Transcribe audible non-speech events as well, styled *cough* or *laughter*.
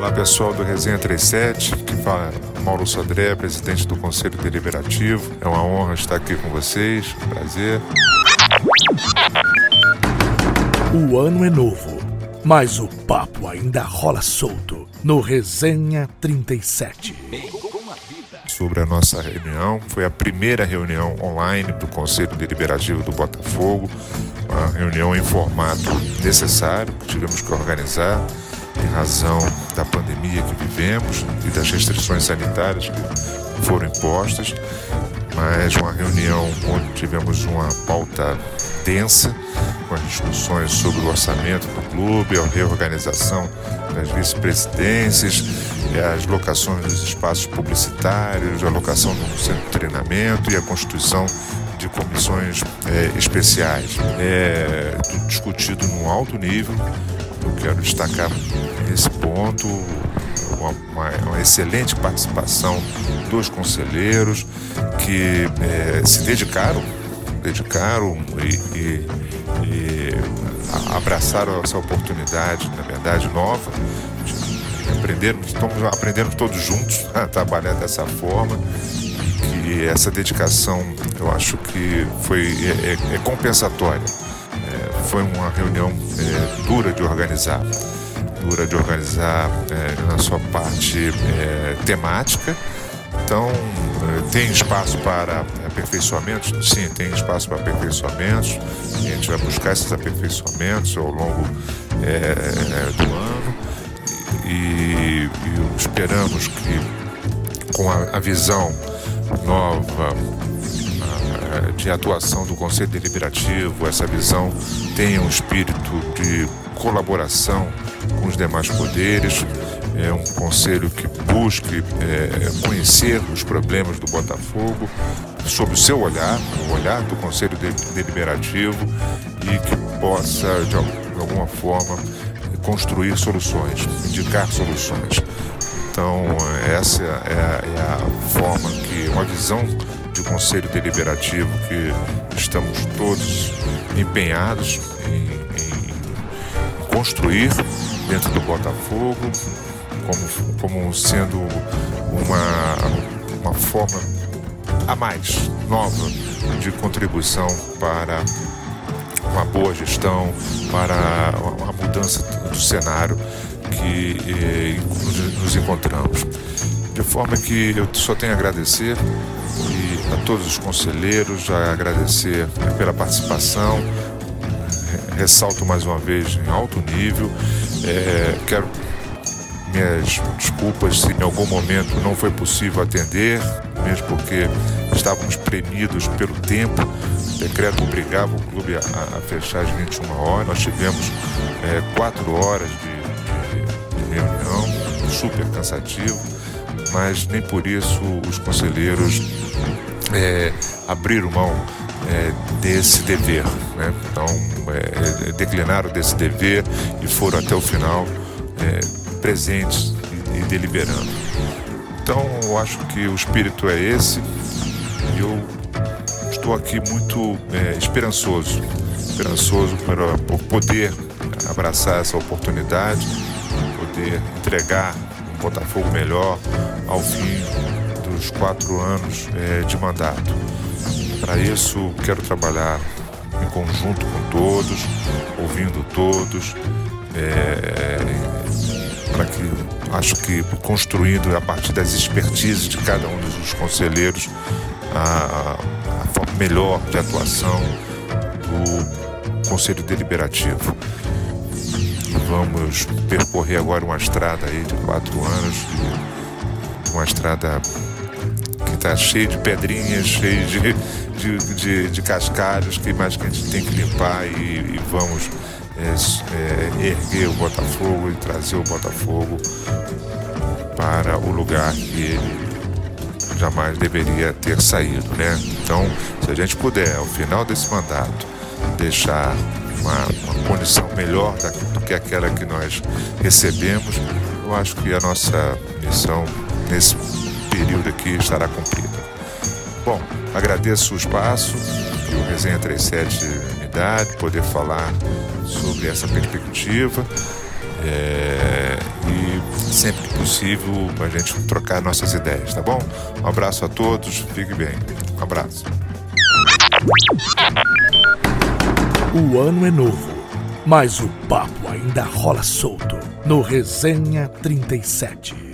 Olá pessoal do Resenha 37, que fala Mauro Sodré, presidente do Conselho Deliberativo. É uma honra estar aqui com vocês, prazer. O ano é novo, mas o papo ainda rola solto no Resenha 37. Sobre a nossa reunião, foi a primeira reunião online do Conselho Deliberativo do Botafogo, uma reunião em formato necessário que tivemos que organizar em razão da pandemia que vivemos e das restrições sanitárias que foram impostas, mas uma reunião onde tivemos uma pauta densa, com as discussões sobre o orçamento do clube, a reorganização das vice-presidências, as locações dos espaços publicitários, a locação do centro de treinamento e a constituição de comissões é, especiais. É tudo discutido num alto nível. Quero destacar nesse ponto uma, uma, excelente participação dos conselheiros que é, se dedicaram, dedicaram e, e, e abraçaram essa oportunidade, na verdade, nova. Aprenderam, estamos aprendendo todos juntos *laughs* a trabalhar dessa forma e essa dedicação eu acho que foi é, é, é compensatória. Foi uma reunião é, dura de organizar, dura de organizar é, na sua parte é, temática. Então tem espaço para aperfeiçoamentos? Sim, tem espaço para aperfeiçoamentos. A gente vai buscar esses aperfeiçoamentos ao longo do ano e, e esperamos que com a, a visão nova de atuação do Conselho Deliberativo, essa visão tenha um espírito de colaboração com os demais poderes, é um conselho que busque é, conhecer os problemas do Botafogo sob o seu olhar, o olhar do Conselho Deliberativo e que possa, de alguma forma, construir soluções, indicar soluções. Então, essa é a, é a forma que, uma visão conselho deliberativo que estamos todos empenhados em, em construir dentro do Botafogo, como, como sendo uma, uma forma a mais nova de contribuição para uma boa gestão, para a mudança do cenário que eh, nos encontramos. De forma que eu só tenho a agradecer a todos os conselheiros, a agradecer pela participação. Ressalto mais uma vez em alto nível. É, quero minhas desculpas se em algum momento não foi possível atender, mesmo porque estávamos premidos pelo tempo. O decreto obrigava o clube a, a fechar às 21 horas. Nós tivemos é, quatro horas de reunião, super cansativo, mas nem por isso os conselheiros é, abriram mão é, desse dever. Né? Então, é, declinaram desse dever e foram até o final é, presentes e, e, deliberando. Então, eu acho que o espírito é esse e eu estou aqui muito é, esperançoso esperançoso por, por poder abraçar essa oportunidade poder entregar um Botafogo melhor ao fim dos quatro anos é, de mandato. Para isso, quero trabalhar em conjunto com todos, ouvindo todos, é, para que acho que construindo a partir das expertises de cada um dos conselheiros a, a forma melhor de atuação do Conselho Deliberativo vamos percorrer agora uma estrada aí de quatro anos, uma estrada que está cheia de pedrinhas, cheia de, de, de, de, cascalhos, que mais que a gente tem que limpar e, e vamos é, é, erguer o Botafogo e trazer o Botafogo para o lugar que ele jamais deveria ter saído, né? Então, se a gente puder, ao final desse mandato, deixar uma, uma condição melhor do que aquela que nós recebemos, eu acho que a nossa missão nesse período aqui estará cumprida. Bom, agradeço o espaço que o Resenha 37 me dá de poder falar sobre essa perspectiva é, e sempre que possível, a gente trocar nossas ideias, tá bom? Um abraço a todos, fique bem. Um abraço. O ano é novo, mas o papo ainda rola solto no Resenha 37.